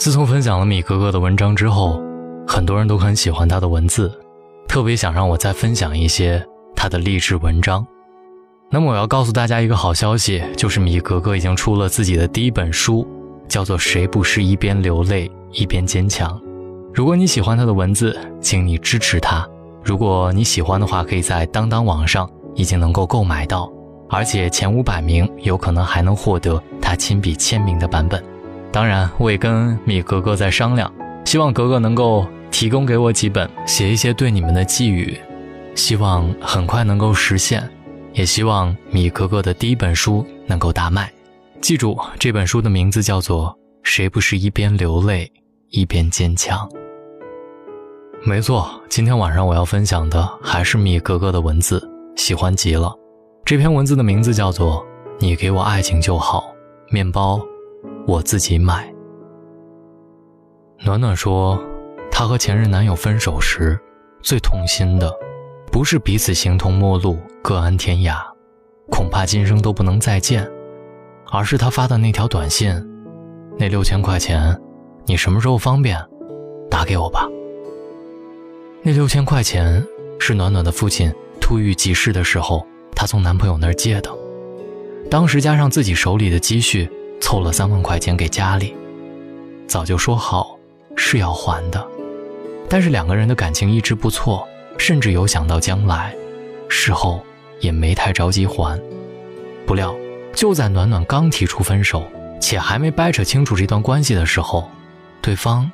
自从分享了米格格的文章之后，很多人都很喜欢他的文字，特别想让我再分享一些他的励志文章。那么我要告诉大家一个好消息，就是米格格已经出了自己的第一本书，叫做《谁不是一边流泪一边坚强》。如果你喜欢他的文字，请你支持他。如果你喜欢的话，可以在当当网上已经能够购买到，而且前五百名有可能还能获得他亲笔签名的版本。当然，我也跟米格格在商量，希望格格能够提供给我几本，写一些对你们的寄语，希望很快能够实现，也希望米格格的第一本书能够大卖。记住，这本书的名字叫做《谁不是一边流泪一边坚强》。没错，今天晚上我要分享的还是米格格的文字，喜欢极了。这篇文字的名字叫做《你给我爱情就好》，面包。我自己买。暖暖说，她和前任男友分手时，最痛心的，不是彼此形同陌路、各安天涯，恐怕今生都不能再见，而是他发的那条短信：“那六千块钱，你什么时候方便，打给我吧。”那六千块钱是暖暖的父亲突遇急事的时候，她从男朋友那儿借的，当时加上自己手里的积蓄。凑了三万块钱给家里，早就说好是要还的，但是两个人的感情一直不错，甚至有想到将来，事后也没太着急还。不料就在暖暖刚提出分手，且还没掰扯清楚这段关系的时候，对方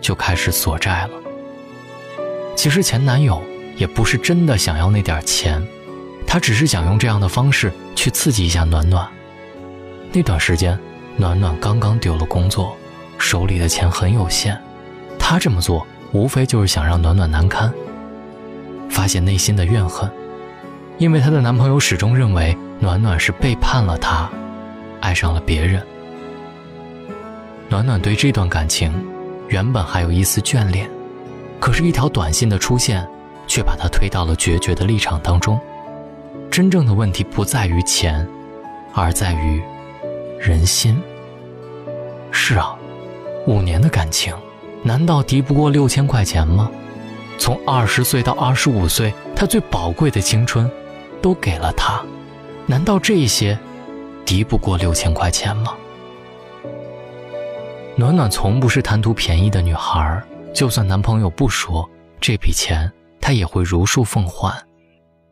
就开始索债了。其实前男友也不是真的想要那点钱，他只是想用这样的方式去刺激一下暖暖。那段时间，暖暖刚刚丢了工作，手里的钱很有限。她这么做，无非就是想让暖暖难堪，发泄内心的怨恨。因为她的男朋友始终认为暖暖是背叛了他，爱上了别人。暖暖对这段感情，原本还有一丝眷恋，可是，一条短信的出现，却把她推到了决绝的立场当中。真正的问题不在于钱，而在于……人心是啊，五年的感情，难道敌不过六千块钱吗？从二十岁到二十五岁，他最宝贵的青春，都给了他，难道这些敌不过六千块钱吗？暖暖从不是贪图便宜的女孩，就算男朋友不说这笔钱，她也会如数奉还。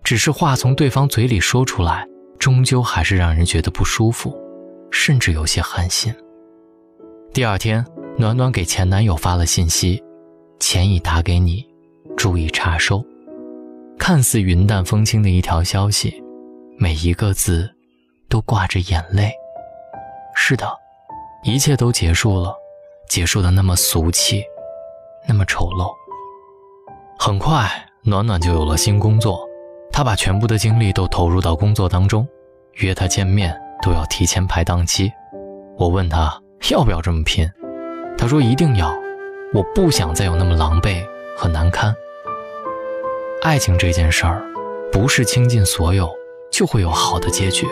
只是话从对方嘴里说出来，终究还是让人觉得不舒服。甚至有些寒心。第二天，暖暖给前男友发了信息：“钱已打给你，注意查收。”看似云淡风轻的一条消息，每一个字都挂着眼泪。是的，一切都结束了，结束的那么俗气，那么丑陋。很快，暖暖就有了新工作，她把全部的精力都投入到工作当中，约他见面。都要提前排档期，我问他要不要这么拼，他说一定要，我不想再有那么狼狈和难堪。爱情这件事儿，不是倾尽所有就会有好的结局，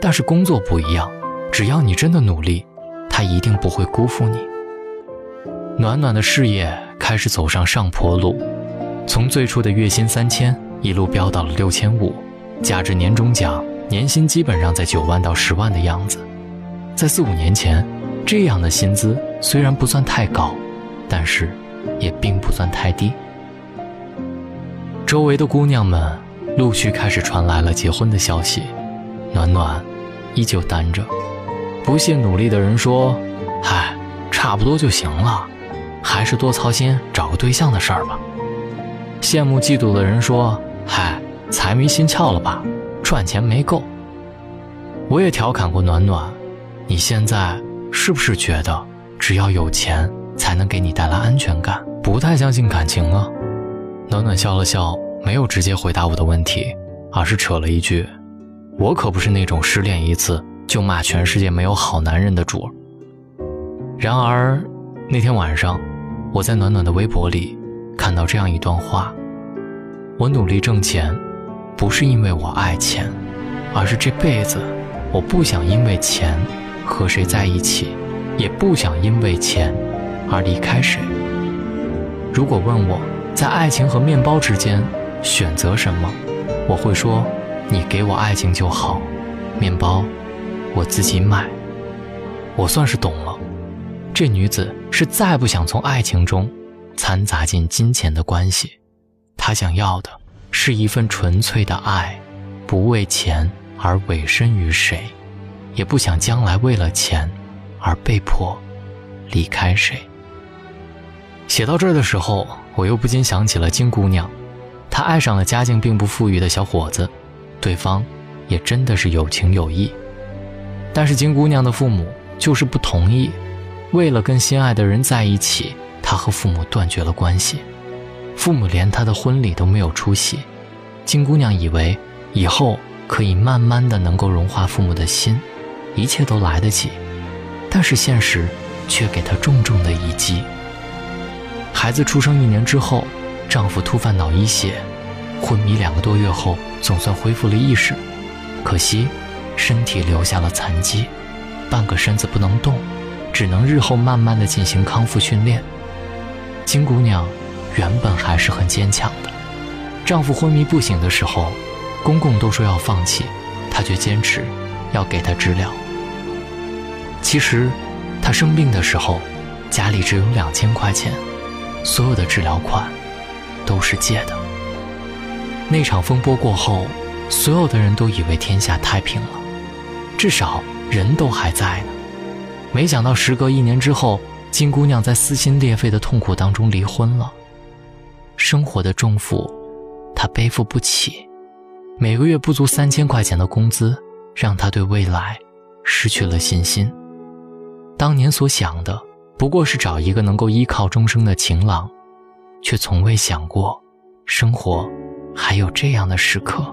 但是工作不一样，只要你真的努力，他一定不会辜负你。暖暖的事业开始走上上坡路，从最初的月薪三千，一路飙到了六千五，加之年终奖。年薪基本上在九万到十万的样子，在四五年前，这样的薪资虽然不算太高，但是也并不算太低。周围的姑娘们陆续开始传来了结婚的消息，暖暖依旧单着。不懈努力的人说：“嗨，差不多就行了，还是多操心找个对象的事儿吧。”羡慕嫉妒的人说：“嗨，财迷心窍了吧？”赚钱没够，我也调侃过暖暖，你现在是不是觉得只要有钱才能给你带来安全感？不太相信感情了。暖暖笑了笑，没有直接回答我的问题，而是扯了一句：“我可不是那种失恋一次就骂全世界没有好男人的主。”然而那天晚上，我在暖暖的微博里看到这样一段话：“我努力挣钱。”不是因为我爱钱，而是这辈子我不想因为钱和谁在一起，也不想因为钱而离开谁？如果问我在爱情和面包之间选择什么，我会说：你给我爱情就好，面包我自己买。我算是懂了，这女子是再不想从爱情中掺杂进金钱的关系，她想要的是一份纯粹的爱，不为钱而委身于谁，也不想将来为了钱而被迫离开谁。写到这儿的时候，我又不禁想起了金姑娘，她爱上了家境并不富裕的小伙子，对方也真的是有情有义，但是金姑娘的父母。就是不同意，为了跟心爱的人在一起，他和父母断绝了关系，父母连他的婚礼都没有出席。金姑娘以为以后可以慢慢的能够融化父母的心，一切都来得及，但是现实却给她重重的一击。孩子出生一年之后，丈夫突犯脑溢血，昏迷两个多月后，总算恢复了意识，可惜身体留下了残疾。半个身子不能动，只能日后慢慢的进行康复训练。金姑娘原本还是很坚强的，丈夫昏迷不醒的时候，公公都说要放弃，她却坚持要给他治疗。其实，她生病的时候，家里只有两千块钱，所有的治疗款都是借的。那场风波过后，所有的人都以为天下太平了，至少。人都还在呢，没想到时隔一年之后，金姑娘在撕心裂肺的痛苦当中离婚了。生活的重负，他背负不起，每个月不足三千块钱的工资，让他对未来失去了信心。当年所想的，不过是找一个能够依靠终生的情郎，却从未想过，生活还有这样的时刻，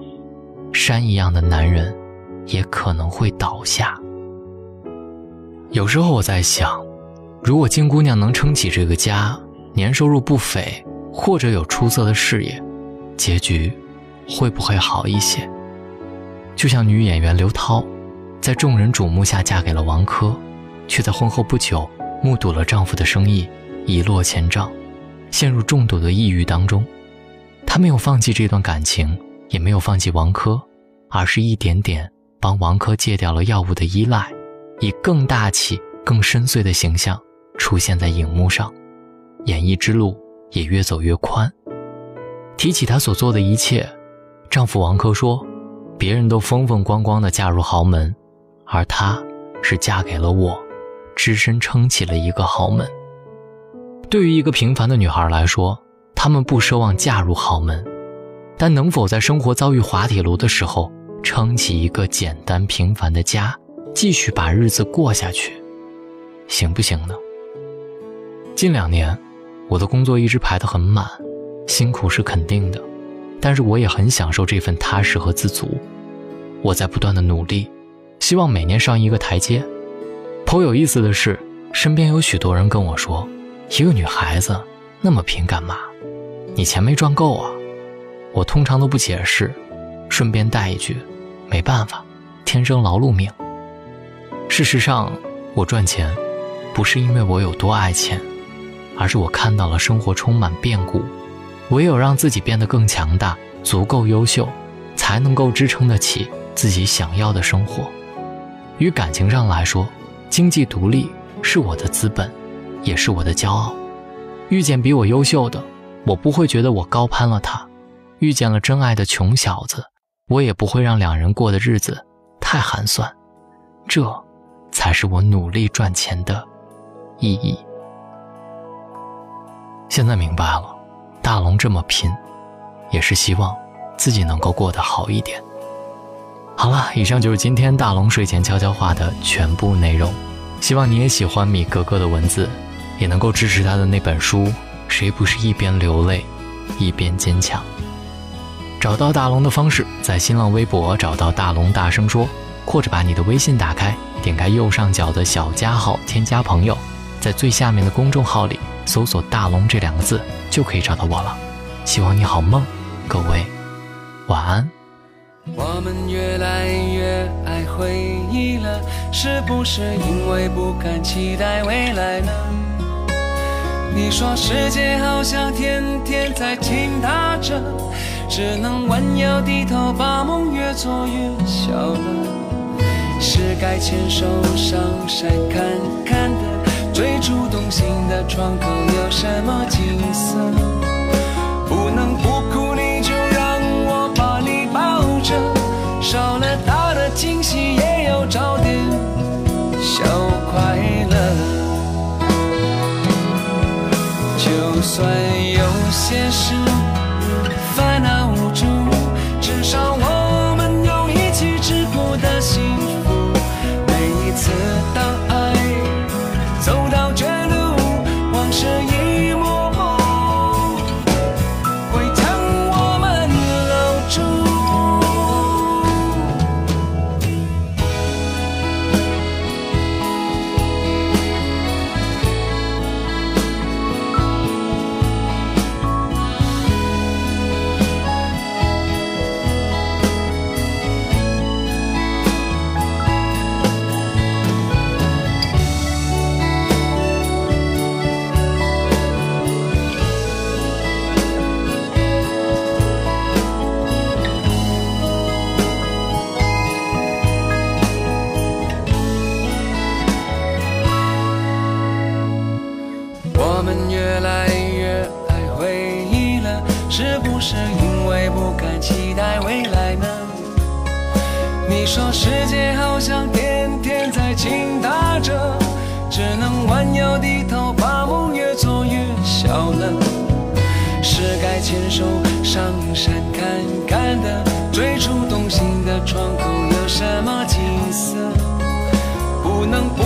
山一样的男人，也可能会倒下。有时候我在想，如果金姑娘能撑起这个家，年收入不菲，或者有出色的事业，结局会不会好一些？就像女演员刘涛，在众人瞩目下嫁给了王珂，却在婚后不久目睹了丈夫的生意一落千丈，陷入重度的抑郁当中。她没有放弃这段感情，也没有放弃王珂，而是一点点帮王珂戒掉了药物的依赖。以更大气、更深邃的形象出现在荧幕上，演艺之路也越走越宽。提起她所做的一切，丈夫王珂说：“别人都风风光光的嫁入豪门，而她是嫁给了我，只身撑起了一个豪门。”对于一个平凡的女孩来说，她们不奢望嫁入豪门，但能否在生活遭遇滑铁卢的时候，撑起一个简单平凡的家？继续把日子过下去，行不行呢？近两年，我的工作一直排得很满，辛苦是肯定的，但是我也很享受这份踏实和自足。我在不断的努力，希望每年上一个台阶。颇有意思的是，身边有许多人跟我说：“一个女孩子那么拼干嘛？你钱没赚够啊？”我通常都不解释，顺便带一句：“没办法，天生劳碌命。”事实上，我赚钱，不是因为我有多爱钱，而是我看到了生活充满变故，唯有让自己变得更强大，足够优秀，才能够支撑得起自己想要的生活。与感情上来说，经济独立是我的资本，也是我的骄傲。遇见比我优秀的，我不会觉得我高攀了他；遇见了真爱的穷小子，我也不会让两人过的日子太寒酸。这。才是我努力赚钱的意义。现在明白了，大龙这么拼，也是希望自己能够过得好一点。好了，以上就是今天大龙睡前悄悄话的全部内容。希望你也喜欢米格格的文字，也能够支持他的那本书《谁不是一边流泪一边坚强》。找到大龙的方式，在新浪微博找到大龙，大声说。或者把你的微信打开，点开右上角的小加号，添加朋友，在最下面的公众号里搜索“大龙”这两个字，就可以找到我了。希望你好梦，各位晚安。我们越来越爱回忆了，是不是因为不敢期待未来呢？你说世界好像天天在倾塌着，只能弯腰低头，把梦越做越小了。是该牵手上山看看的，最初动心的窗口有什么景色？不能不哭，你就让我把你抱着，少了大的惊喜，也要找点小快乐。就算有些事说世界好像天天在倾塌着，只能弯腰低头，把梦越做越小了。是该牵手上山看看的，最初动心的窗口有什么景色？不能不